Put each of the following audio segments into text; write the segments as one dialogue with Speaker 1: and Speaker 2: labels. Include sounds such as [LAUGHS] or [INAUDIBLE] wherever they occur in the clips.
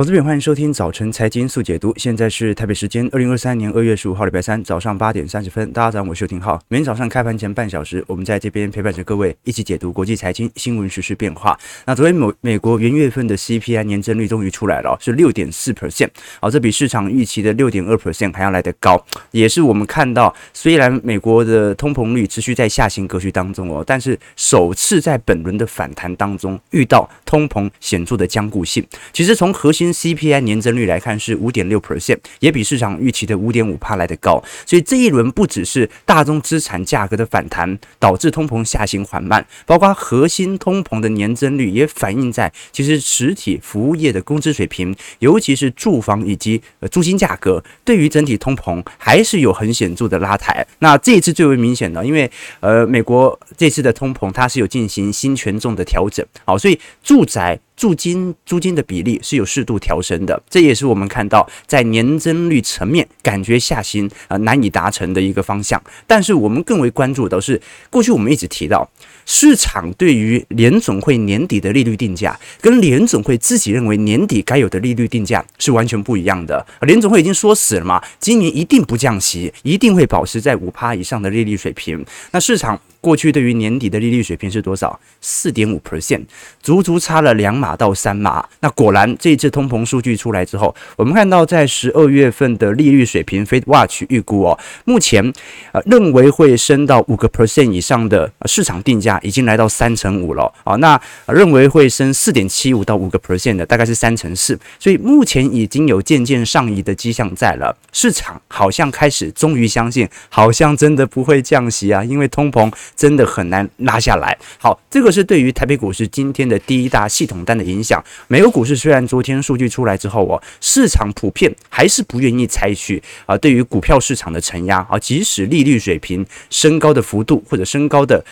Speaker 1: 投资朋友，欢迎收听早晨财经速解读。现在是台北时间二零二三年二月十五号礼拜三早上八点三十分。大家早上，我是邱廷浩。每天早上开盘前半小时，我们在这边陪伴着各位一起解读国际财经新闻、时事变化。那昨天美美国元月份的 CPI 年增率终于出来了，是六点四 percent，好，这比市场预期的六点二 percent 还要来得高。也是我们看到，虽然美国的通膨率持续在下行格局当中哦，但是首次在本轮的反弹当中遇到通膨显著的僵固性。其实从核心 CPI 年增率来看是五点六 percent，也比市场预期的五点五帕来得高。所以这一轮不只是大宗资产价格的反弹导致通膨下行缓慢，包括核心通膨的年增率也反映在其实实体服务业的工资水平，尤其是住房以及呃租金价格，对于整体通膨还是有很显著的拉抬。那这一次最为明显的，因为呃美国这次的通膨它是有进行新权重的调整，好，所以住宅。租金租金的比例是有适度调升的，这也是我们看到在年增率层面感觉下行啊难以达成的一个方向。但是我们更为关注的是，过去我们一直提到，市场对于联总会年底的利率定价，跟联总会自己认为年底该有的利率定价是完全不一样的。联总会已经说死了嘛，今年一定不降息，一定会保持在五趴以上的利率水平。那市场过去对于年底的利率水平是多少？四点五 percent，足足差了两码。到三码，那果然这一次通膨数据出来之后，我们看到在十二月份的利率水平，FedWatch 预估哦，目前呃认为会升到五个 percent 以上的市场定价已经来到三成五了啊，那认为会升四点七五到五个 percent 的大概是三成四，所以目前已经有渐渐上移的迹象在了，市场好像开始终于相信，好像真的不会降息啊，因为通膨真的很难拉下来。好，这个是对于台北股市今天的第一大系统单的影响，美国股市虽然昨天数据出来之后哦，市场普遍还是不愿意采取啊，对于股票市场的承压啊，即使利率水平升高的幅度或者升高的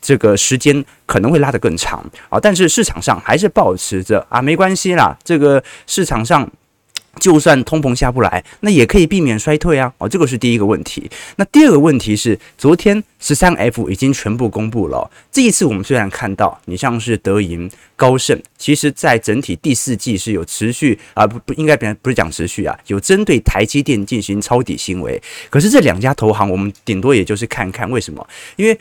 Speaker 1: 这个时间可能会拉得更长啊，但是市场上还是保持着啊，没关系啦，这个市场上。就算通膨下不来，那也可以避免衰退啊！哦，这个是第一个问题。那第二个问题是，昨天十三 F 已经全部公布了。这一次我们虽然看到，你像是德银、高盛，其实在整体第四季是有持续啊，不不应该别不是讲持续啊，有针对台积电进行抄底行为。可是这两家投行，我们顶多也就是看看为什么，因为。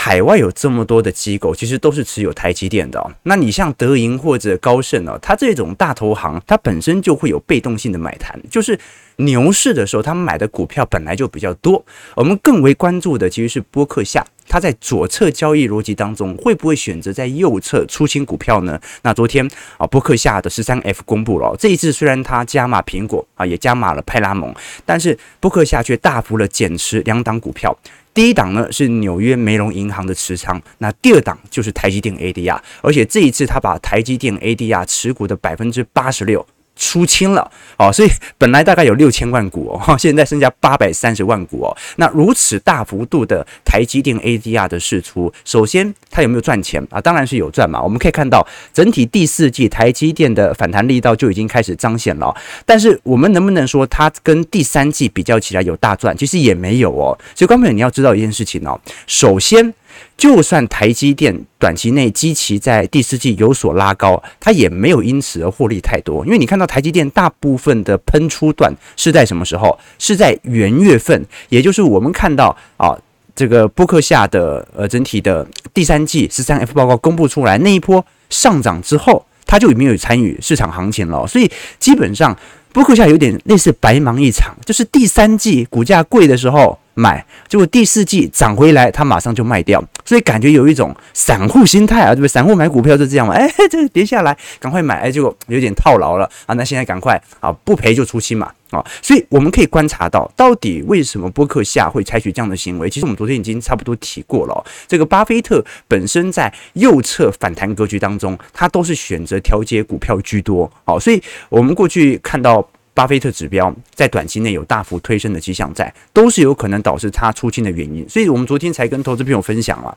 Speaker 1: 海外有这么多的机构，其实都是持有台积电的。那你像德银或者高盛哦，它这种大投行，它本身就会有被动性的买盘，就是牛市的时候，他们买的股票本来就比较多。我们更为关注的其实是波克夏，它在左侧交易逻辑当中，会不会选择在右侧出清股票呢？那昨天啊，波克夏的十三 F 公布了，这一次虽然它加码苹果啊，也加码了派拉蒙，但是波克夏却大幅的减持两档股票。第一档呢是纽约梅隆银行的持仓，那第二档就是台积电 ADR，而且这一次他把台积电 ADR 持股的百分之八十六。出清了哦，所以本来大概有六千万股哦，[LAUGHS] 现在剩下八百三十万股哦。那如此大幅度的台积电 ADR 的释出，首先它有没有赚钱啊？当然是有赚嘛。我们可以看到整体第四季台积电的反弹力道就已经开始彰显了。但是我们能不能说它跟第三季比较起来有大赚？其实也没有哦。所以观众朋友你要知道一件事情哦，首先。就算台积电短期内基期在第四季有所拉高，它也没有因此而获利太多。因为你看到台积电大部分的喷出段是在什么时候？是在元月份，也就是我们看到啊，这个波克夏的呃整体的第三季十三 F 报告公布出来那一波上涨之后，它就已经有参与市场行情了。所以基本上波克夏有点类似白忙一场，就是第三季股价贵的时候。买，结果第四季涨回来，他马上就卖掉，所以感觉有一种散户心态啊，对不对？散户买股票就这样嘛，[LAUGHS] 哎，这跌下来赶快买，哎，结果有点套牢了啊，那现在赶快啊，不赔就出清嘛，啊，所以我们可以观察到，到底为什么波克夏会采取这样的行为？其实我们昨天已经差不多提过了，这个巴菲特本身在右侧反弹格局当中，他都是选择调节股票居多，好，所以我们过去看到。巴菲特指标在短期内有大幅推升的迹象在，都是有可能导致他出清的原因。所以我们昨天才跟投资朋友分享了，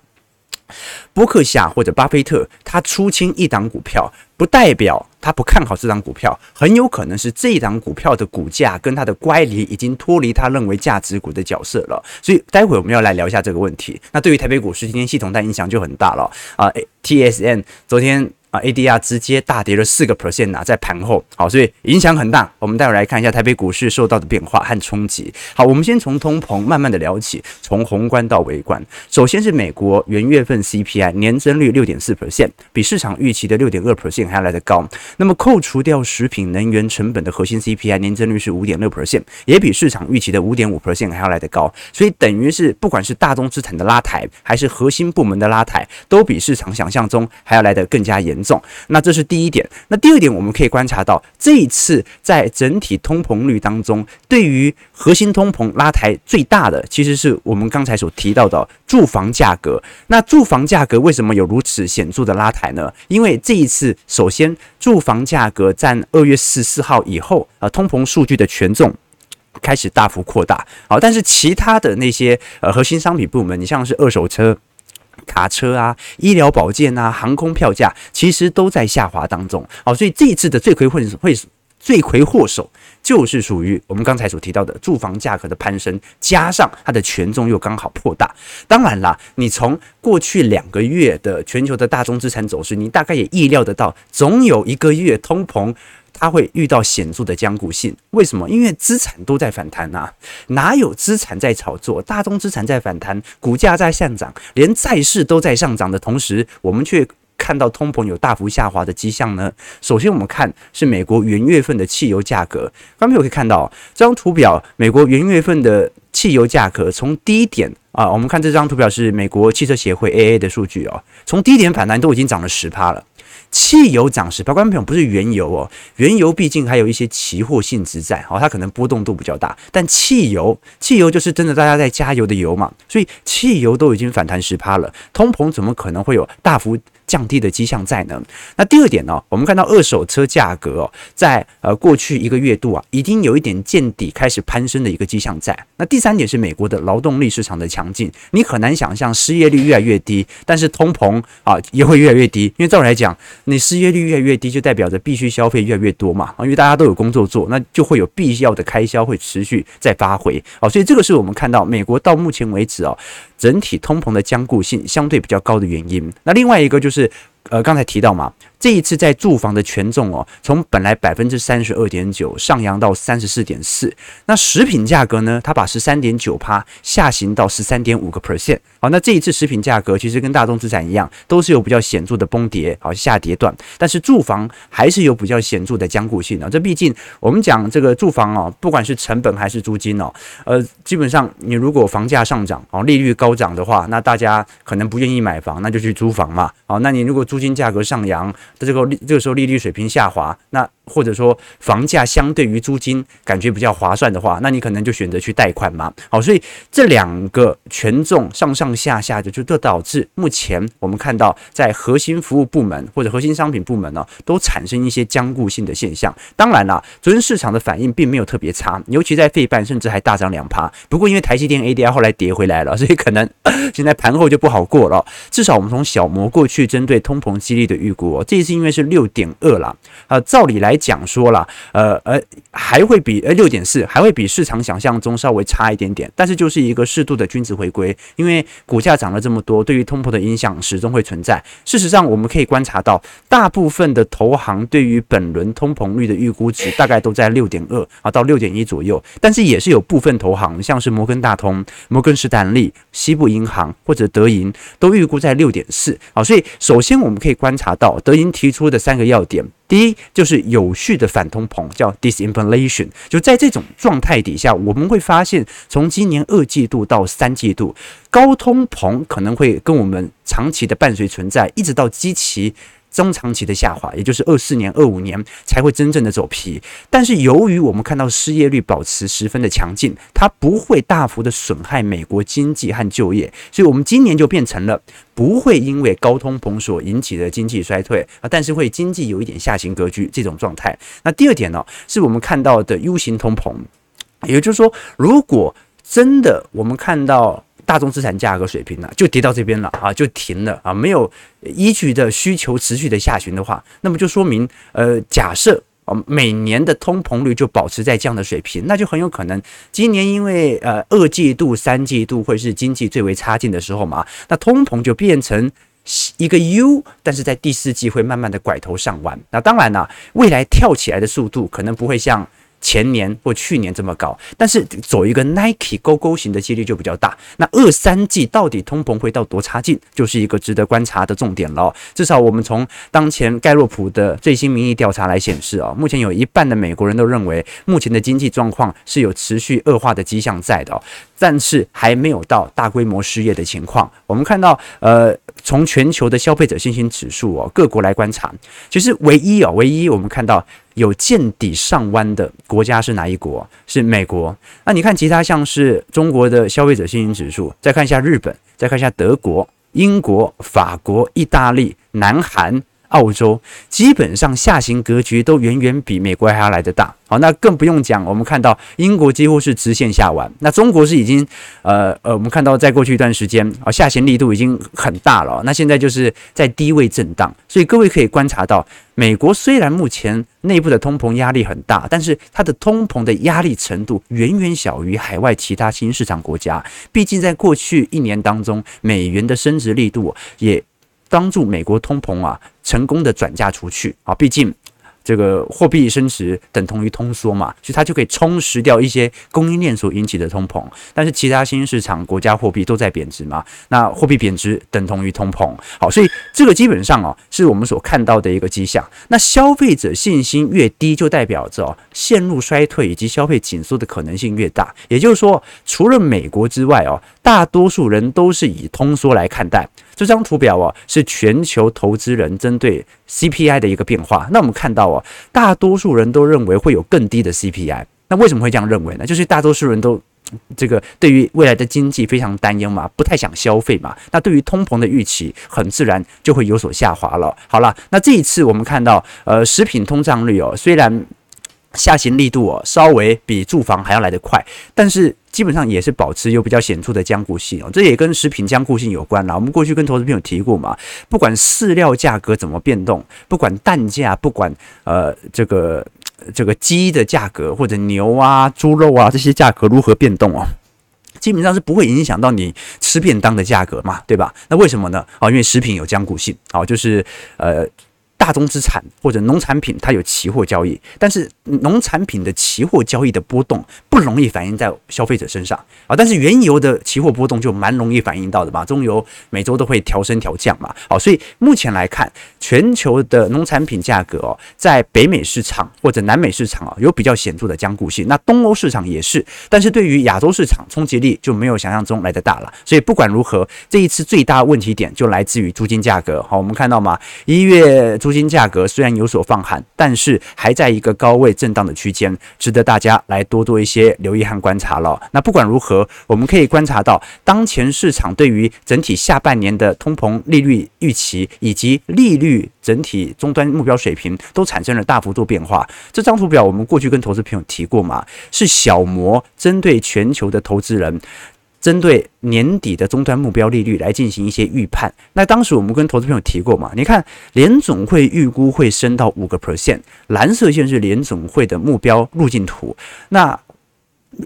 Speaker 1: 伯克夏或者巴菲特他出清一档股票，不代表他不看好这档股票，很有可能是这一档股票的股价跟他的乖离已经脱离他认为价值股的角色了。所以待会我们要来聊一下这个问题。那对于台北股市今天系统单影响就很大了啊！T S N 昨天。啊，ADR 直接大跌了四个 percent 呐，在盘后，好，所以影响很大。我们待会来看一下台北股市受到的变化和冲击。好，我们先从通膨慢慢的聊起，从宏观到微观。首先是美国元月份 CPI 年增率六点四 percent，比市场预期的六点二 percent 还要来得高。那么扣除掉食品能源成本的核心 CPI 年增率是五点六 percent，也比市场预期的五点五 percent 还要来得高。所以等于是不管是大宗资产的拉抬，还是核心部门的拉抬，都比市场想象中还要来得更加严重。那这是第一点。那第二点，我们可以观察到，这一次在整体通膨率当中，对于核心通膨拉抬最大的，其实是我们刚才所提到的住房价格。那住房价格为什么有如此显著的拉抬呢？因为这一次，首先住房价格占二月十四号以后，呃，通膨数据的权重开始大幅扩大。好，但是其他的那些呃核心商品部门，你像是二手车。卡车啊，医疗保健啊，航空票价其实都在下滑当中。好，所以这一次的罪魁祸会罪魁祸首就是属于我们刚才所提到的住房价格的攀升，加上它的权重又刚好扩大。当然啦，你从过去两个月的全球的大宗资产走势，你大概也意料得到，总有一个月通膨。它会遇到显著的僵固性，为什么？因为资产都在反弹啊，哪有资产在炒作？大宗资产在反弹，股价在上涨，连债市都在上涨的同时，我们却看到通膨有大幅下滑的迹象呢？首先，我们看是美国元月份的汽油价格，刚才我可以看到这张图表，美国元月份的汽油价格从低点啊，我们看这张图表是美国汽车协会 AA 的数据哦，从低点反弹都已经涨了十趴了。汽油涨时，观众朋友不是原油哦，原油毕竟还有一些期货性质在，哦，它可能波动度比较大。但汽油，汽油就是真的大家在加油的油嘛，所以汽油都已经反弹十趴了，通膨怎么可能会有大幅降低的迹象在呢？那第二点呢，我们看到二手车价格，在呃过去一个月度啊，已经有一点见底开始攀升的一个迹象在。那第三点是美国的劳动力市场的强劲，你很难想象失业率越来越低，但是通膨啊也会越来越低，因为照理来讲，你失业率越来越低，就代表着必须消费越来越多嘛，啊，因为大家都有工作做，那就会有必要的开销会持续在发挥啊，所以这个是我们看到美国到目前为止哦，整体通膨的僵固性相对比较高的原因。那另外一个就是。是呃，刚才提到嘛，这一次在住房的权重哦，从本来百分之三十二点九上扬到三十四点四。那食品价格呢，它把十三点九趴下行到十三点五个 percent。好，那这一次食品价格其实跟大众资产一样，都是有比较显著的崩跌，好下跌段。但是住房还是有比较显著的僵固性啊。这毕竟我们讲这个住房哦，不管是成本还是租金哦，呃，基本上你如果房价上涨哦，利率高涨的话，那大家可能不愿意买房，那就去租房嘛。好，那你如果租金价格上扬在这个利，这个时候利率水平下滑，那或者说房价相对于租金感觉比较划算的话，那你可能就选择去贷款嘛。好，所以这两个权重上上下下的，就都导致目前我们看到在核心服务部门或者核心商品部门呢，都产生一些僵固性的现象。当然了，昨天市场的反应并没有特别差，尤其在费半甚至还大涨两趴。不过因为台积电 ADR 后来跌回来了，所以可能 [LAUGHS] 现在盘后就不好过了。至少我们从小摩过去针对通膨激励的预估，这一次因为是六点二了，呃，照理来。讲说了，呃呃，还会比呃六点四还会比市场想象中稍微差一点点，但是就是一个适度的均值回归，因为股价涨了这么多，对于通膨的影响始终会存在。事实上，我们可以观察到，大部分的投行对于本轮通膨率的预估值大概都在六点二啊到六点一左右，但是也是有部分投行，像是摩根大通、摩根士丹利、西部银行或者德银都预估在六点四啊。所以，首先我们可以观察到德银提出的三个要点。第一就是有序的反通膨，叫 disinflation。就在这种状态底下，我们会发现，从今年二季度到三季度，高通膨可能会跟我们长期的伴随存在，一直到基期。中长期的下滑，也就是二四年、二五年才会真正的走皮。但是由于我们看到失业率保持十分的强劲，它不会大幅的损害美国经济和就业，所以我们今年就变成了不会因为高通膨所引起的经济衰退啊，但是会经济有一点下行格局这种状态。那第二点呢，是我们看到的 U 型通膨，也就是说，如果真的我们看到。大宗资产价格水平呢，就跌到这边了啊，就停了啊，没有依据的需求持续的下行的话，那么就说明，呃，假设啊，每年的通膨率就保持在这样的水平，那就很有可能今年因为呃二季度、三季度会是经济最为差劲的时候嘛，那通膨就变成一个 U，但是在第四季会慢慢的拐头上弯。那当然呢、未来跳起来的速度可能不会像。前年或去年这么高，但是走一个 Nike 勾勾型的几率就比较大。那二三季到底通膨会到多差劲，就是一个值得观察的重点了。至少我们从当前盖洛普的最新民意调查来显示啊，目前有一半的美国人都认为目前的经济状况是有持续恶化的迹象在的，但是还没有到大规模失业的情况。我们看到，呃，从全球的消费者信心指数哦，各国来观察，其实唯一哦，唯一我们看到。有见底上弯的国家是哪一国？是美国。那你看其他像是中国的消费者信心指数，再看一下日本，再看一下德国、英国、法国、意大利、南韩。澳洲基本上下行格局都远远比美国还要来得大，好，那更不用讲。我们看到英国几乎是直线下弯，那中国是已经呃呃，我们看到在过去一段时间啊，下行力度已经很大了。那现在就是在低位震荡，所以各位可以观察到，美国虽然目前内部的通膨压力很大，但是它的通膨的压力程度远远小于海外其他新兴市场国家。毕竟在过去一年当中，美元的升值力度也。帮助美国通膨啊，成功的转嫁出去啊，毕竟。这个货币升值等同于通缩嘛，所以它就可以充实掉一些供应链所引起的通膨。但是其他新兴市场国家货币都在贬值嘛，那货币贬值等同于通膨。好，所以这个基本上哦，是我们所看到的一个迹象。那消费者信心越低，就代表着哦陷入衰退以及消费紧缩的可能性越大。也就是说，除了美国之外哦，大多数人都是以通缩来看待。这张图表哦，是全球投资人针对 CPI 的一个变化。那我们看到哦，大多数人都认为会有更低的 CPI。那为什么会这样认为呢？就是大多数人都这个对于未来的经济非常担忧嘛，不太想消费嘛。那对于通膨的预期，很自然就会有所下滑了。好了，那这一次我们看到，呃，食品通胀率哦，虽然下行力度哦稍微比住房还要来得快，但是。基本上也是保持有比较显著的僵固性哦，这也跟食品僵固性有关啦。我们过去跟投资朋友提过嘛，不管饲料价格怎么变动，不管蛋价，不管呃这个这个鸡的价格或者牛啊、猪肉啊这些价格如何变动哦，基本上是不会影响到你吃便当的价格嘛，对吧？那为什么呢？啊，因为食品有坚固性，啊，就是呃。大宗资产或者农产品，它有期货交易，但是农产品的期货交易的波动不容易反映在消费者身上啊。但是原油的期货波动就蛮容易反映到的嘛，中油每周都会调升调降嘛。好，所以目前来看，全球的农产品价格哦，在北美市场或者南美市场啊，有比较显著的僵固性。那东欧市场也是，但是对于亚洲市场冲击力就没有想象中来得大了。所以不管如何，这一次最大问题点就来自于租金价格。好，我们看到嘛，一月租租金价格虽然有所放缓，但是还在一个高位震荡的区间，值得大家来多多一些留意和观察了。那不管如何，我们可以观察到，当前市场对于整体下半年的通膨利率预期以及利率整体终端目标水平都产生了大幅度变化。这张图表我们过去跟投资朋友提过嘛，是小摩针对全球的投资人。针对年底的终端目标利率来进行一些预判，那当时我们跟投资朋友提过嘛，你看联总会预估会升到五个 percent，蓝色线是联总会的目标路径图，那。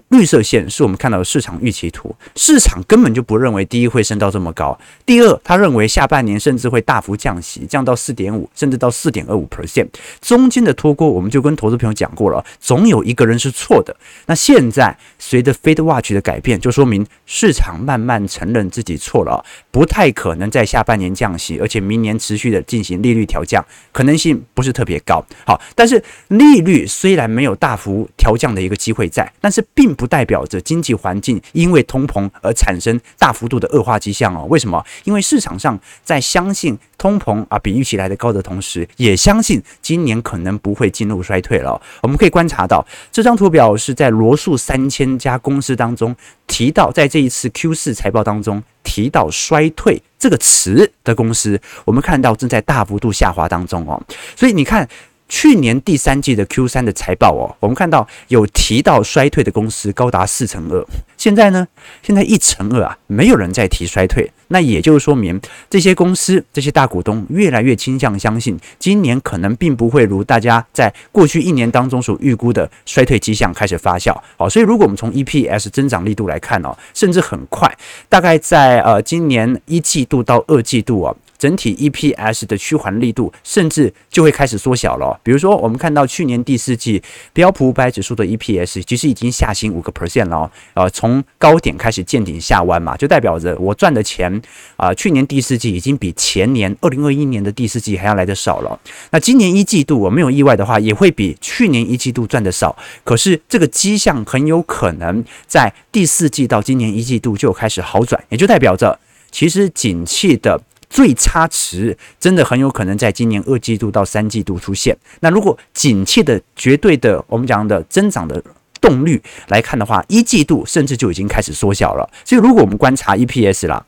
Speaker 1: 绿色线是我们看到的市场预期图，市场根本就不认为第一会升到这么高，第二，他认为下半年甚至会大幅降息，降到四点五，甚至到四点二五 percent，中间的脱钩我们就跟投资朋友讲过了，总有一个人是错的。那现在随着 FedWatch 的改变，就说明市场慢慢承认自己错了，不太可能在下半年降息，而且明年持续的进行利率调降，可能性不是特别高。好，但是利率虽然没有大幅调降的一个机会在，但是。并并不代表着经济环境因为通膨而产生大幅度的恶化迹象哦。为什么？因为市场上在相信通膨啊比预期来的高的同时，也相信今年可能不会进入衰退了。我们可以观察到，这张图表是在罗素三千家公司当中提到，在这一次 Q 四财报当中提到衰退这个词的公司，我们看到正在大幅度下滑当中哦。所以你看。去年第三季的 Q 三的财报哦，我们看到有提到衰退的公司高达四成二。现在呢，现在一成二啊，没有人再提衰退。那也就是说明这些公司、这些大股东越来越倾向相信，今年可能并不会如大家在过去一年当中所预估的衰退迹象开始发酵。好，所以如果我们从 EPS 增长力度来看哦，甚至很快，大概在呃今年一季度到二季度啊。整体 EPS 的趋缓力度甚至就会开始缩小了。比如说，我们看到去年第四季标普五百指数的 EPS 其实已经下行五个 percent 了，呃，从高点开始见顶下弯嘛，就代表着我赚的钱啊，去年第四季已经比前年二零二一年的第四季还要来得少了。那今年一季度我没有意外的话，也会比去年一季度赚的少。可是这个迹象很有可能在第四季到今年一季度就开始好转，也就代表着其实景气的最差值真的很有可能在今年二季度到三季度出现。那如果景气的绝对的我们讲的增长的动率来看的话，一季度甚至就已经开始缩小了。所以如果我们观察 EPS 啦，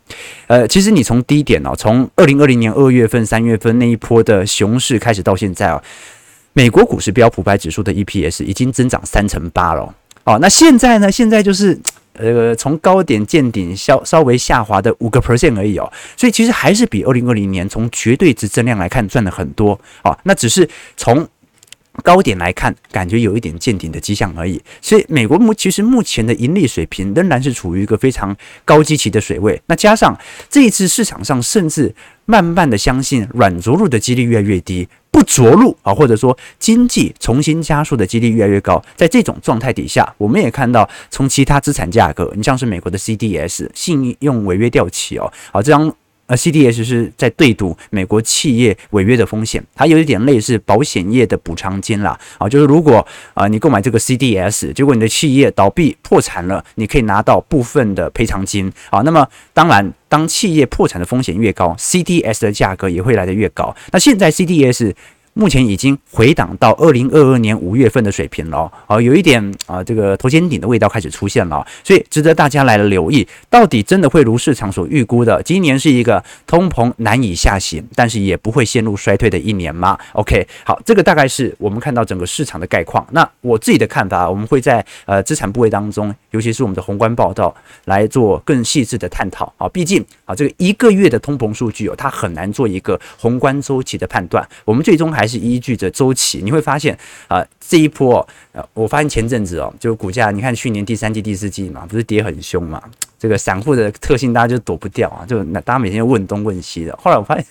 Speaker 1: 呃，其实你从低点哦，从二零二零年二月份、三月份那一波的熊市开始到现在啊，美国股市标普百指数的 EPS 已经增长三成八了。哦，那现在呢？现在就是呃，从高点见顶，稍稍微下滑的五个 percent 而已哦。所以其实还是比二零二零年从绝对值增量来看赚了很多。啊，那只是从。高点来看，感觉有一点见顶的迹象而已。所以，美国目其实目前的盈利水平仍然是处于一个非常高基期的水位。那加上这一次市场上甚至慢慢的相信软着陆的几率越来越低，不着陆啊，或者说经济重新加速的几率越来越高。在这种状态底下，我们也看到从其他资产价格，你像是美国的 CDS 信用违约掉期哦，好这张。呃，CDS 是在对赌美国企业违约的风险，它有一点类似保险业的补偿金啦。啊，就是如果啊你购买这个 CDS，结果你的企业倒闭破产了，你可以拿到部分的赔偿金啊。那么当然，当企业破产的风险越高，CDS 的价格也会来得越高。那现在 CDS。目前已经回档到二零二二年五月份的水平了，哦，有一点啊，这个头肩顶的味道开始出现了，所以值得大家来留意，到底真的会如市场所预估的，今年是一个通膨难以下行，但是也不会陷入衰退的一年吗？OK，好，这个大概是我们看到整个市场的概况。那我自己的看法，我们会在呃资产部位当中，尤其是我们的宏观报道来做更细致的探讨啊，毕竟啊这个一个月的通膨数据哦，它很难做一个宏观周期的判断，我们最终还。是依据着周期，你会发现啊，这一波呃，我发现前阵子哦，就股价，你看去年第三季、第四季嘛，不是跌很凶嘛？这个散户的特性，大家就躲不掉啊，就那大家每天问东问西的。后来我发现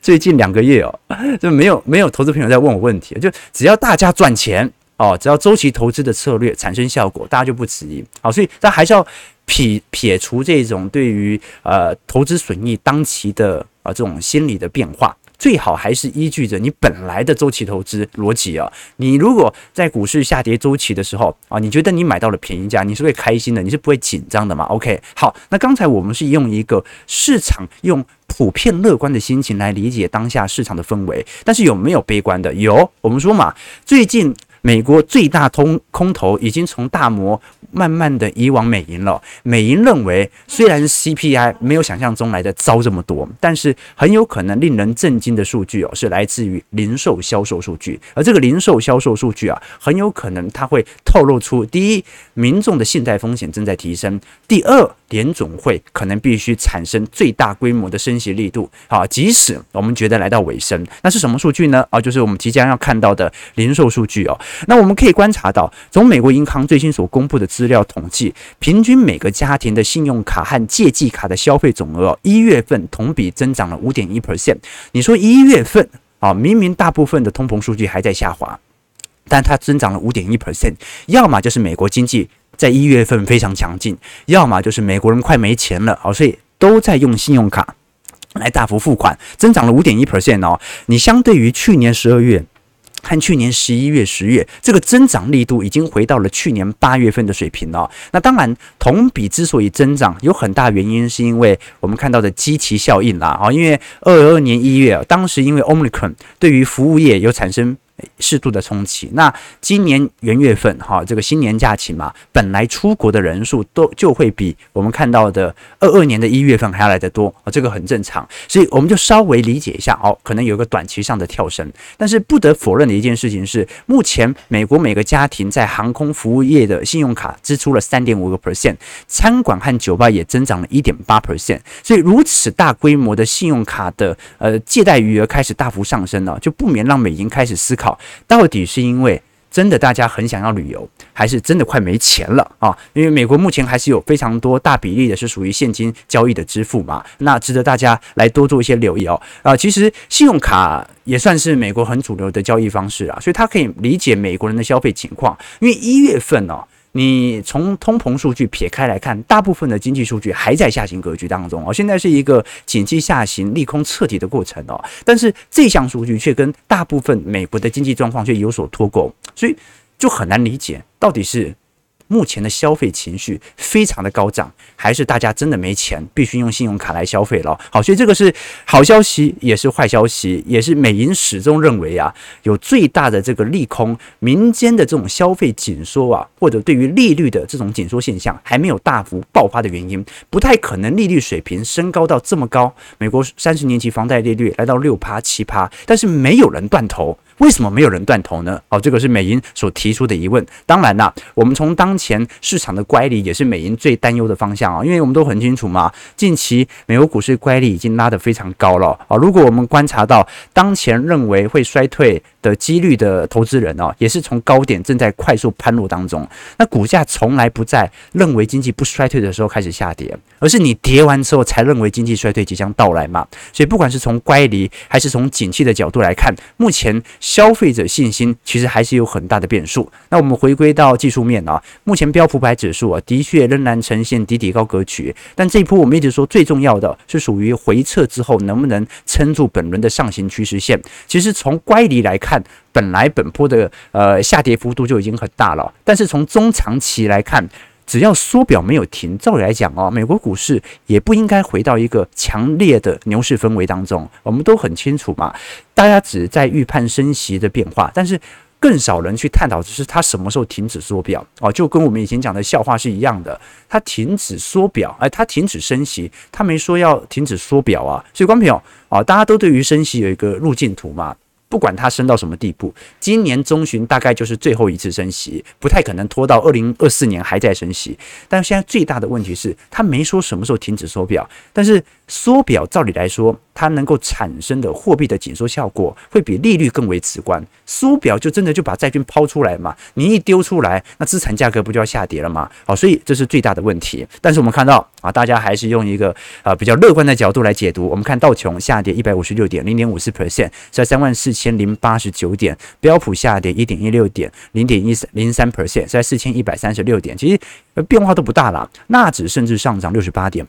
Speaker 1: 最近两个月哦，就没有没有投资朋友在问我问题，就只要大家赚钱哦，只要周期投资的策略产生效果，大家就不迟疑。好，所以但还是要撇撇除这种对于呃投资损益当期的啊这种心理的变化。最好还是依据着你本来的周期投资逻辑啊。你如果在股市下跌周期的时候啊，你觉得你买到了便宜价，你是会开心的，你是不会紧张的嘛？OK，好，那刚才我们是用一个市场用普遍乐观的心情来理解当下市场的氛围，但是有没有悲观的？有，我们说嘛，最近。美国最大通空头已经从大摩慢慢的移往美银了。美银认为，虽然 CPI 没有想象中来的糟这么多，但是很有可能令人震惊的数据哦，是来自于零售销售数据。而这个零售销售数据啊，很有可能它会透露出：第一，民众的信贷风险正在提升；第二，联总会可能必须产生最大规模的升息力度。好，即使我们觉得来到尾声，那是什么数据呢？啊，就是我们即将要看到的零售数据哦。那我们可以观察到，从美国银行最新所公布的资料统计，平均每个家庭的信用卡和借记卡的消费总额，一月份同比增长了五点一 percent。你说一月份啊，明明大部分的通膨数据还在下滑，但它增长了五点一 percent，要么就是美国经济在一月份非常强劲，要么就是美国人快没钱了啊，所以都在用信用卡来大幅付款，增长了五点一 percent 哦。你相对于去年十二月。和去年十一月、十月，这个增长力度已经回到了去年八月份的水平了。那当然，同比之所以增长，有很大原因是因为我们看到的基期效应啦。啊，因为二二年一月，当时因为 Omicron 对于服务业有产生。适度的重启。那今年元月份哈，这个新年假期嘛，本来出国的人数都就会比我们看到的二二年的一月份还要来得多啊，这个很正常。所以我们就稍微理解一下哦，可能有一个短期上的跳升。但是不得否认的一件事情是，目前美国每个家庭在航空服务业的信用卡支出了三点五个 percent，餐馆和酒吧也增长了一点八 percent。所以如此大规模的信用卡的呃借贷余额开始大幅上升了，就不免让美银开始思考。到底是因为真的大家很想要旅游，还是真的快没钱了啊？因为美国目前还是有非常多大比例的是属于现金交易的支付嘛，那值得大家来多做一些留意哦。啊，其实信用卡也算是美国很主流的交易方式啊，所以他可以理解美国人的消费情况，因为一月份呢。你从通膨数据撇开来看，大部分的经济数据还在下行格局当中哦。现在是一个景气下行、利空彻底的过程哦。但是这项数据却跟大部分美国的经济状况却有所脱钩，所以就很难理解到底是。目前的消费情绪非常的高涨，还是大家真的没钱，必须用信用卡来消费了？好，所以这个是好消息，也是坏消息，也是美银始终认为啊，有最大的这个利空，民间的这种消费紧缩啊，或者对于利率的这种紧缩现象还没有大幅爆发的原因，不太可能利率水平升高到这么高。美国三十年期房贷利率来到六趴七趴，但是没有人断头。为什么没有人断头呢？哦，这个是美银所提出的疑问。当然啦，我们从当前市场的乖离也是美银最担忧的方向啊，因为我们都很清楚嘛，近期美国股市乖离已经拉得非常高了啊。如果我们观察到当前认为会衰退的几率的投资人哦，也是从高点正在快速攀落当中。那股价从来不在认为经济不衰退的时候开始下跌，而是你跌完之后才认为经济衰退即将到来嘛。所以不管是从乖离还是从景气的角度来看，目前。消费者信心其实还是有很大的变数。那我们回归到技术面啊，目前标普百指数啊，的确仍然呈现底底高格局。但这一波我们一直说最重要的是属于回撤之后能不能撑住本轮的上行趋势线。其实从乖离来看，本来本波的呃下跌幅度就已经很大了。但是从中长期来看，只要缩表没有停，照理来讲哦，美国股市也不应该回到一个强烈的牛市氛围当中。我们都很清楚嘛，大家只在预判升息的变化，但是更少人去探讨的是它什么时候停止缩表哦，就跟我们以前讲的笑话是一样的。它停止缩表，哎，它停止升息，它没说要停止缩表啊。所以，观众朋友啊，大家都对于升息有一个路径图嘛。不管它升到什么地步，今年中旬大概就是最后一次升息，不太可能拖到二零二四年还在升息。但现在最大的问题是，它没说什么时候停止缩表，但是缩表照理来说，它能够产生的货币的紧缩效果会比利率更为直观。缩表就真的就把债券抛出来嘛？你一丢出来，那资产价格不就要下跌了吗？好，所以这是最大的问题。但是我们看到啊，大家还是用一个啊比较乐观的角度来解读。我们看道琼下跌一百五十六点零点五四 percent，在三万四千。零八十九点，标普下跌一点一六点，零点一三零三 percent，在四千一百三十六点，其实变化都不大了。纳指甚至上涨六十八点，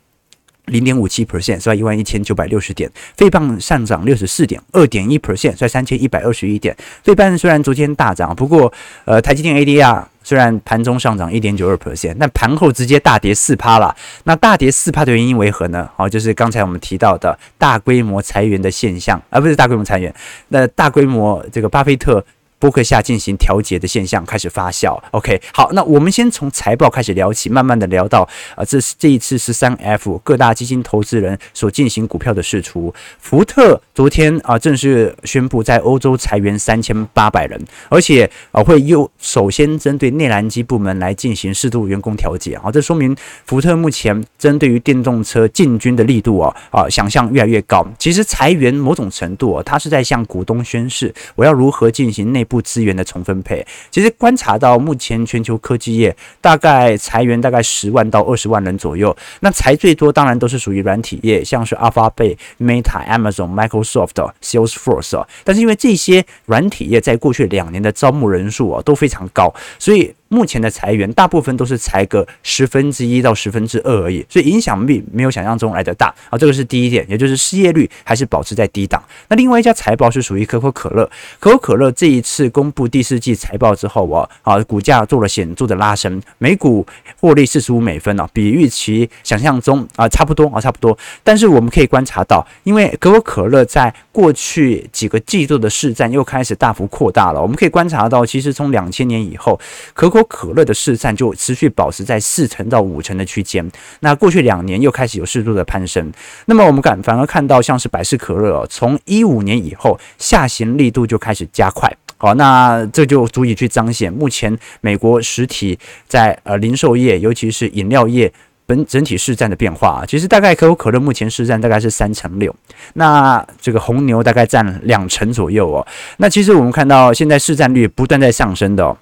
Speaker 1: 零点五七 percent，在一万一千九百六十点。费半上涨六十四点，二点一 percent，在三千一百二十一点。费半虽然昨天大涨，不过呃，台积电 ADR。虽然盘中上涨一点九二 percent，但盘后直接大跌四趴了。那大跌四趴的原因为何呢？好，就是刚才我们提到的大规模裁员的现象，而不是大规模裁员，那大规模这个巴菲特。波克下进行调节的现象开始发酵。OK，好，那我们先从财报开始聊起，慢慢的聊到啊，这这一次十三 F 各大基金投资人所进行股票的释出。福特昨天啊正式宣布在欧洲裁员三千八百人，而且啊会又首先针对内燃机部门来进行适度员工调节。啊，这说明福特目前针对于电动车进军的力度啊啊想象越来越高。其实裁员某种程度啊，它是在向股东宣示我要如何进行内部。资源的重分配，其实观察到目前全球科技业大概裁员大概十万到二十万人左右，那裁最多当然都是属于软体业，像是阿发贝、Meta、Amazon、Microsoft、Salesforce，但是因为这些软体业在过去两年的招募人数啊都非常高，所以。目前的裁员大部分都是裁个十分之一到十分之二而已，所以影响力没有想象中来得大啊。这个是第一点，也就是失业率还是保持在低档。那另外一家财报是属于可口可乐，可口可乐这一次公布第四季财报之后啊，啊股价做了显著的拉升，每股获利四十五美分啊，比预期想象中啊差不多啊差不多。但是我们可以观察到，因为可口可乐在过去几个季度的市占又开始大幅扩大了，我们可以观察到，其实从两千年以后，可口可乐的市占就持续保持在四成到五成的区间，那过去两年又开始有适度的攀升。那么我们敢反而看到，像是百事可乐，哦从一五年以后下行力度就开始加快。好，那这就足以去彰显目前美国实体在呃零售业，尤其是饮料业。本整体市占的变化啊，其实大概可口可乐目前市占大概是三成六，那这个红牛大概占两成左右哦。那其实我们看到现在市占率不断在上升的。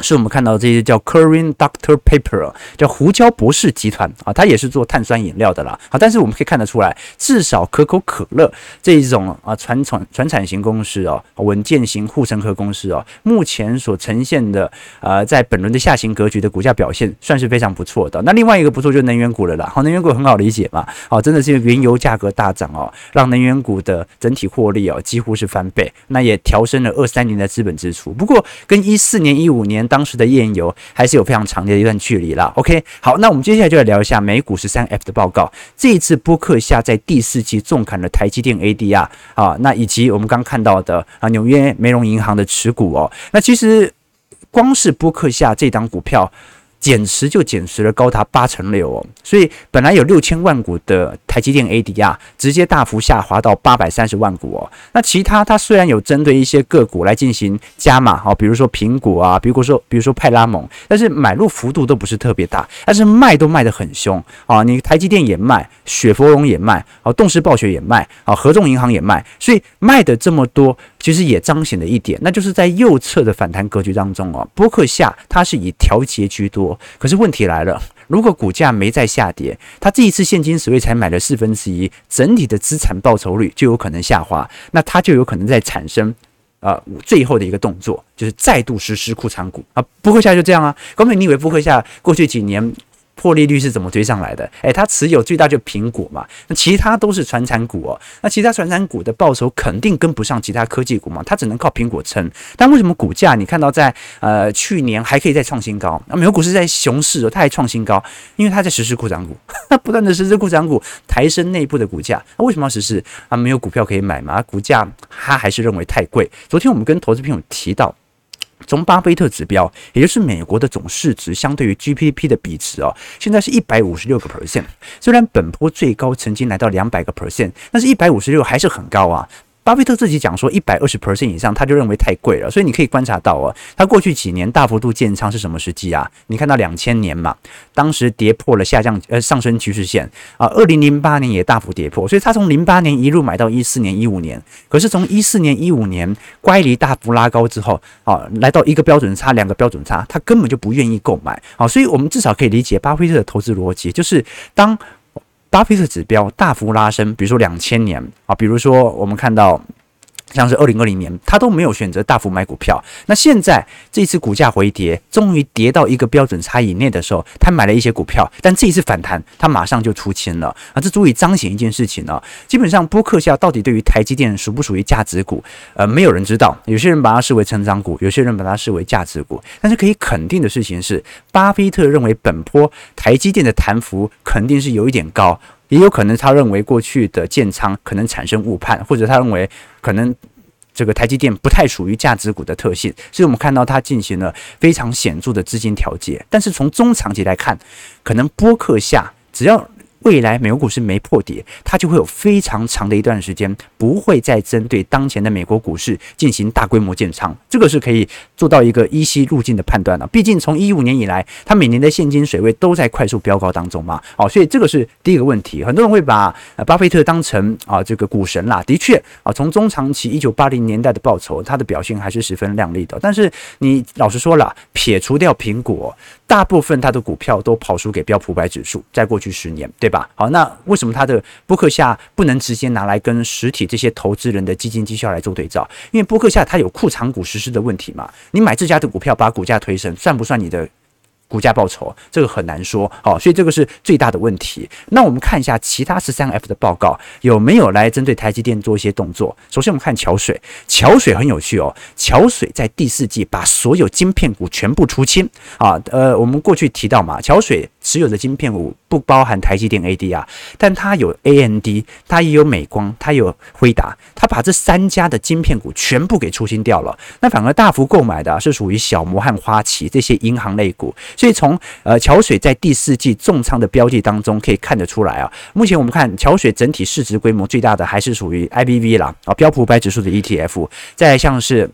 Speaker 1: 是我们看到这些叫 curing Doctor Pepper，叫胡椒博士集团啊，它也是做碳酸饮料的啦。好，但是我们可以看得出来，至少可口可乐这一种啊传统传产型公司哦，稳健型护城河公司哦，目前所呈现的呃，在本轮的下行格局的股价表现算是非常不错的。那另外一个不错就是能源股了啦。好，能源股很好理解嘛。好，真的是原油价格大涨哦，让能源股的整体获利哦几乎是翻倍，那也调升了二三年的资本支出。不过跟一四年、一五年。当时的页岩油还是有非常长的一段距离啦。OK，好，那我们接下来就来聊一下美股十三 F 的报告。这一次波克夏在第四季重砍了台积电 ADR 啊，那以及我们刚看到的啊纽约梅隆银行的持股哦。那其实光是波克夏这档股票。减持就减持了高达八成六哦，所以本来有六千万股的台积电 ADR 直接大幅下滑到八百三十万股哦。那其他它虽然有针对一些个股来进行加码哈，比如说苹果啊，比如说比如说派拉蒙，但是买入幅度都不是特别大，但是卖都卖得很凶啊。你台积电也卖，雪佛龙也卖，哦，动视暴雪也卖，啊，合众银行也卖，所以卖的这么多。其实也彰显了一点，那就是在右侧的反弹格局当中哦，波克夏它是以调节居多。可是问题来了，如果股价没再下跌，他这一次现金所谓才买了四分之一，整体的资产报酬率就有可能下滑，那他就有可能在产生啊、最后的一个动作，就是再度实施库藏股啊。不会下就这样啊，根本你以为不会下过去几年？破利率是怎么追上来的？诶，它持有最大就苹果嘛，那其他都是传产股哦。那其他传产股的报酬肯定跟不上其他科技股嘛，它只能靠苹果撑。但为什么股价你看到在呃去年还可以再创新高？那美国股市在熊市哦，它还创新高，因为它在实施扩张股，它 [LAUGHS] 不断的实施扩张股，抬升内部的股价。那为什么要实施？啊，没有股票可以买嘛，股价它还是认为太贵。昨天我们跟投资朋友提到。从巴菲特指标，也就是美国的总市值相对于 GDP 的比值哦，现在是一百五十六个 percent。虽然本波最高曾经来到两百个 percent，但是一百五十六还是很高啊。巴菲特自己讲说，一百二十 percent 以上，他就认为太贵了。所以你可以观察到哦，他过去几年大幅度建仓是什么时机啊？你看到两千年嘛，当时跌破了下降呃上升趋势线啊。二零零八年也大幅跌破，所以他从零八年一路买到一四年、一五年。可是从一四年、一五年乖离大幅拉高之后啊，来到一个标准差、两个标准差，他根本就不愿意购买啊。所以我们至少可以理解巴菲特的投资逻辑，就是当。巴菲特指标大幅拉升，比如说两千年啊，比如说我们看到。像是二零二零年，他都没有选择大幅买股票。那现在这次股价回跌，终于跌到一个标准差以内的时候，他买了一些股票。但这一次反弹，他马上就出清了啊！这足以彰显一件事情呢。基本上，波克夏到底对于台积电属不属于价值股，呃，没有人知道。有些人把它视为成长股，有些人把它视为价值股。但是可以肯定的事情是，巴菲特认为本波台积电的弹幅肯定是有一点高。也有可能他认为过去的建仓可能产生误判，或者他认为可能这个台积电不太属于价值股的特性，所以我们看到它进行了非常显著的资金调节。但是从中长期来看，可能波克下只要。未来美国股市没破底，它就会有非常长的一段时间不会再针对当前的美国股市进行大规模建仓，这个是可以做到一个依稀路径的判断的。毕竟从一五年以来，它每年的现金水位都在快速飙高当中嘛。哦，所以这个是第一个问题。很多人会把巴菲特当成啊这个股神啦，的确啊，从中长期一九八零年代的报酬，它的表现还是十分亮丽的。但是你老实说了，撇除掉苹果，大部分它的股票都跑输给标普五百指数，在过去十年，对吧？好，那为什么它的博客下不能直接拿来跟实体这些投资人的基金绩效来做对照？因为博客下它有库藏股实施的问题嘛。你买这家的股票，把股价推升，算不算你的？股价报酬这个很难说，好，所以这个是最大的问题。那我们看一下其他十三 F 的报告有没有来针对台积电做一些动作。首先我们看桥水，桥水很有趣哦，桥水在第四季把所有晶片股全部出清啊。呃，我们过去提到嘛，桥水持有的晶片股不包含台积电 ADR，但它有 AMD，它也有美光，它有辉达，它把这三家的晶片股全部给出清掉了。那反而大幅购买的是属于小摩和花旗这些银行类股。所以从呃桥水在第四季重仓的标的当中可以看得出来啊，目前我们看桥水整体市值规模最大的还是属于 IBV 啦啊标普五百指数的 ETF，再像是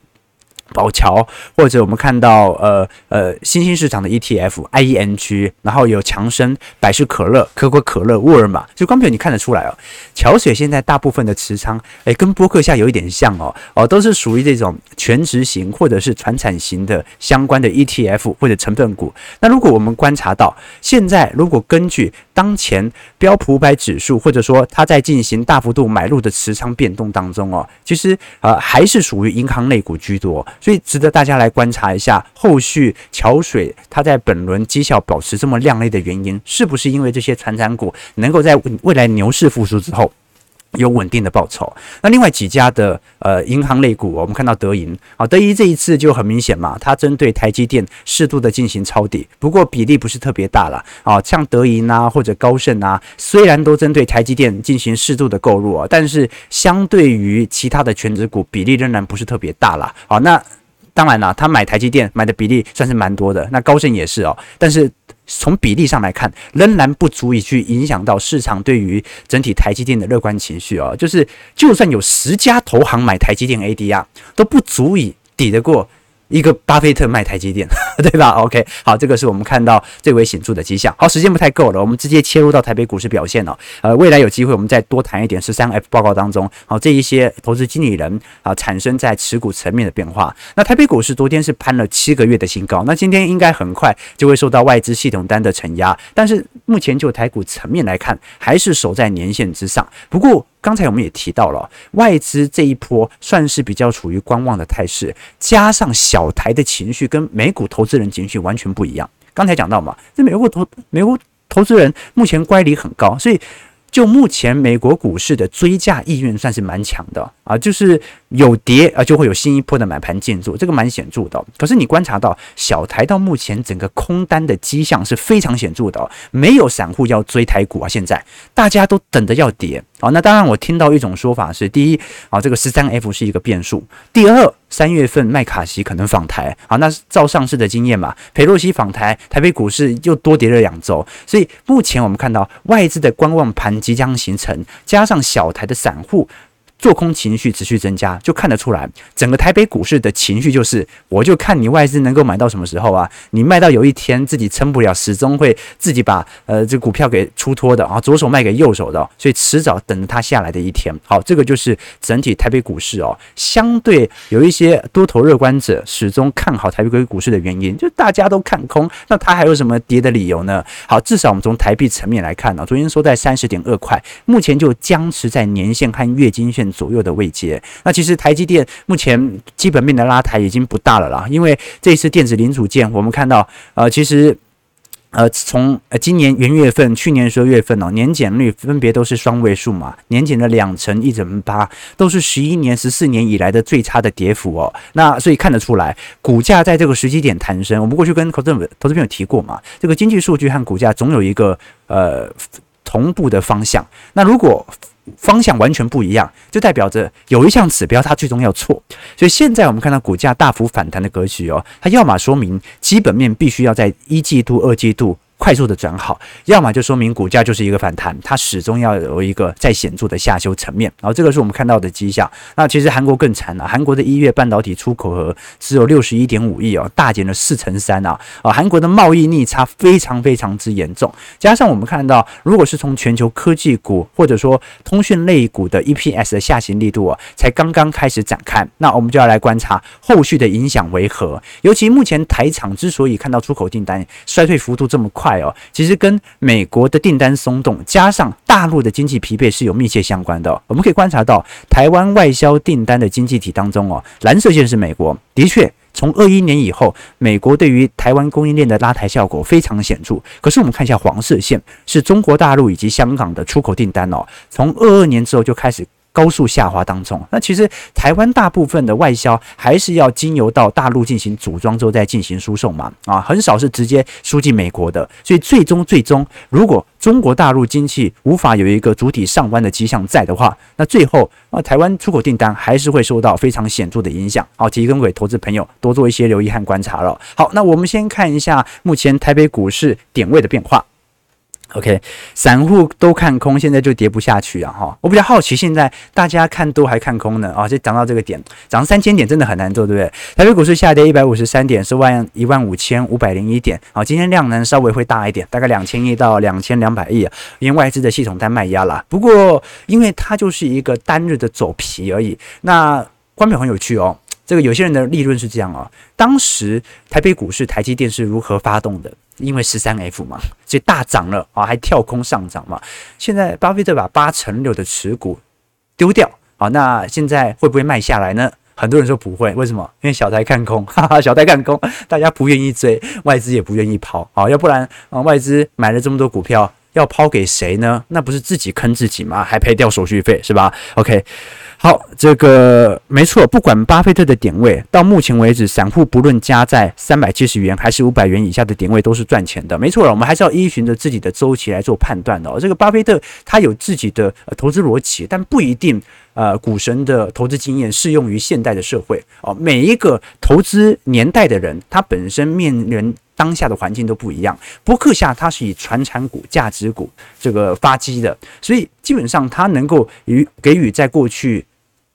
Speaker 1: 宝桥，或者我们看到呃呃新兴市场的 ETF IENG，然后有强生、百事可乐、可口可乐、沃尔玛，就光凭你看得出来哦。桥水现在大部分的持仓，诶，跟波克夏有一点像哦，哦，都是属于这种全职型或者是传产型的相关的 ETF 或者成分股。那如果我们观察到现在，如果根据当前标普五百指数，或者说它在进行大幅度买入的持仓变动当中哦，其实呃还是属于银行类股居多。所以值得大家来观察一下，后续桥水它在本轮绩效保持这么靓丽的原因，是不是因为这些传产股能够在未来牛市复苏之后，有稳定的报酬。那另外几家的呃银行类股，我们看到德银啊，德银这一次就很明显嘛，它针对台积电适度的进行抄底，不过比例不是特别大了啊。像德银啊或者高盛啊，虽然都针对台积电进行适度的购入啊，但是相对于其他的全职股，比例仍然不是特别大了。好，那当然了，他买台积电买的比例算是蛮多的，那高盛也是哦，但是。从比例上来看，仍然不足以去影响到市场对于整体台积电的乐观情绪啊。就是，就算有十家投行买台积电 ADR，都不足以抵得过。一个巴菲特卖台积电，[LAUGHS] 对吧？OK，好，这个是我们看到最为显著的迹象。好，时间不太够了，我们直接切入到台北股市表现了。呃，未来有机会我们再多谈一点十三 F 报告当中，好，这一些投资经理人啊产生在持股层面的变化。那台北股市昨天是攀了七个月的新高，那今天应该很快就会受到外资系统单的承压，但是目前就台股层面来看，还是守在年线之上。不过，刚才我们也提到了，外资这一波算是比较处于观望的态势，加上小台的情绪跟美股投资人情绪完全不一样。刚才讲到嘛，这美国投美国投资人目前乖离很高，所以就目前美国股市的追价意愿算是蛮强的啊，就是。有跌啊，就会有新一波的买盘进驻，这个蛮显著的。可是你观察到小台到目前整个空单的迹象是非常显著的，没有散户要追台股啊，现在大家都等着要跌啊。那当然，我听到一种说法是：第一啊，这个十三 F 是一个变数；第二，三月份麦卡锡可能访台啊。那照上市的经验嘛，裴洛西访台，台北股市又多跌了两周。所以目前我们看到外资的观望盘即将形成，加上小台的散户。做空情绪持续增加，就看得出来，整个台北股市的情绪就是，我就看你外资能够买到什么时候啊？你卖到有一天自己撑不了，始终会自己把呃这股票给出脱的啊，左手卖给右手的，所以迟早等着它下来的一天。好，这个就是整体台北股市哦，相对有一些多头乐观者始终看好台北股市的原因，就大家都看空，那它还有什么跌的理由呢？好，至少我们从台币层面来看呢，昨天收在三十点二块，目前就僵持在年线和月均线。左右的位阶，那其实台积电目前基本面的拉抬已经不大了啦，因为这一次电子零组件，我们看到，呃，其实，呃，从呃今年元月份、去年十二月份哦，年减率分别都是双位数嘛，年减了两成一点八，都是十一年、十四年以来的最差的跌幅哦。那所以看得出来，股价在这个时机点弹升，我们过去跟投资投资朋友提过嘛，这个经济数据和股价总有一个呃同步的方向。那如果方向完全不一样，就代表着有一项指标它最终要错。所以现在我们看到股价大幅反弹的格局哦，它要么说明基本面必须要在一季度、二季度。快速的转好，要么就说明股价就是一个反弹，它始终要有一个再显著的下修层面。然后这个是我们看到的迹象。那其实韩国更惨了，韩国的一月半导体出口额只有六十一点五亿哦，大减了四成三啊！啊，韩国的贸易逆差非常非常之严重。加上我们看到，如果是从全球科技股或者说通讯类股的 EPS 的下行力度啊，才刚刚开始展开，那我们就要来观察后续的影响为何。尤其目前台厂之所以看到出口订单衰退幅度这么快。哦，其实跟美国的订单松动，加上大陆的经济疲惫是有密切相关的。我们可以观察到，台湾外销订单的经济体当中哦，蓝色线是美国，的确，从二一年以后，美国对于台湾供应链的拉抬效果非常显著。可是我们看一下黄色线，是中国大陆以及香港的出口订单哦，从二二年之后就开始。高速下滑当中，那其实台湾大部分的外销还是要经由到大陆进行组装之后再进行输送嘛，啊，很少是直接输进美国的，所以最终最终，如果中国大陆经济无法有一个主体上弯的迹象在的话，那最后啊，台湾出口订单还是会受到非常显著的影响。好，提供给投资朋友多做一些留意和观察了。好，那我们先看一下目前台北股市点位的变化。OK，散户都看空，现在就跌不下去啊！哈，我比较好奇，现在大家看多还看空呢？啊，就涨到这个点，涨三千点真的很难做，对不对？台北股市下跌一百五十三点，是万一万五千五百零一点。好，今天量能稍微会大一点，大概两千亿到两千两百亿，因为外资的系统单卖压了。不过，因为它就是一个单日的走皮而已。那观点很有趣哦，这个有些人的利润是这样哦，当时台北股市台积电是如何发动的？因为十三 F 嘛，所以大涨了啊，还跳空上涨嘛。现在巴菲特把八成六的持股丢掉啊，那现在会不会卖下来呢？很多人说不会，为什么？因为小台看空，[LAUGHS] 哈哈，小台看空，大家不愿意追，外资也不愿意抛啊，要不然啊，外资买了这么多股票，要抛给谁呢？那不是自己坑自己吗？还赔掉手续费是吧？OK。好，这个没错，不管巴菲特的点位，到目前为止，散户不论加在三百七十元还是五百元以下的点位都是赚钱的，没错了。我们还是要依循着自己的周期来做判断的哦。这个巴菲特他有自己的投资逻辑，但不一定呃股神的投资经验适用于现代的社会哦。每一个投资年代的人，他本身面临当下的环境都不一样。伯克夏他是以传产股、价值股这个发迹的，所以基本上他能够与给予在过去。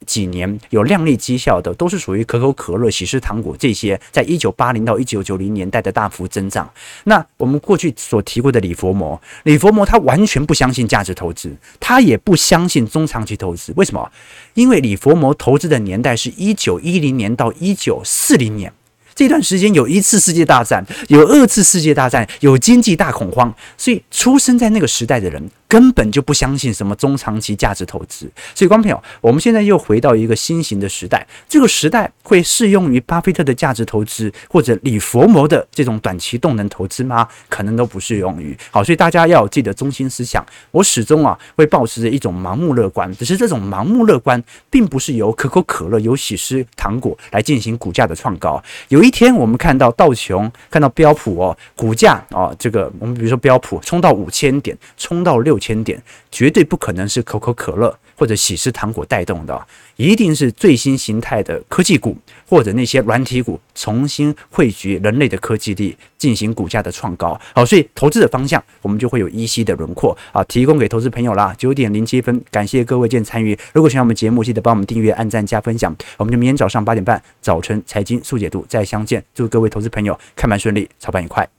Speaker 1: 几年有亮丽绩效的，都是属于可口可乐、喜事糖果这些，在一九八零到一九九零年代的大幅增长。那我们过去所提过的李佛摩，李佛摩他完全不相信价值投资，他也不相信中长期投资。为什么？因为李佛摩投资的年代是一九一零年到一九四零年。这段时间有一次世界大战，有二次世界大战，有经济大恐慌，所以出生在那个时代的人根本就不相信什么中长期价值投资。所以，观众朋友，我们现在又回到一个新型的时代，这个时代会适用于巴菲特的价值投资，或者李佛摩的这种短期动能投资吗？可能都不适用于。好，所以大家要有自己的中心思想。我始终啊会保持着一种盲目乐观，只是这种盲目乐观并不是由可口可乐、由喜诗糖果来进行股价的创高。有一一天，我们看到道琼，看到标普哦，股价哦，这个我们比如说标普冲到五千点，冲到六千点，绝对不可能是可口可乐或者喜事糖果带动的。一定是最新形态的科技股或者那些软体股重新汇聚人类的科技力，进行股价的创高。好，所以投资的方向我们就会有依稀的轮廓啊，提供给投资朋友啦。九点零七分，感谢各位见参与。如果喜欢我们节目，记得帮我们订阅、按赞、加分享。我们就明天早上八点半早晨财经速解读再相见。祝各位投资朋友看盘顺利，操盘愉快。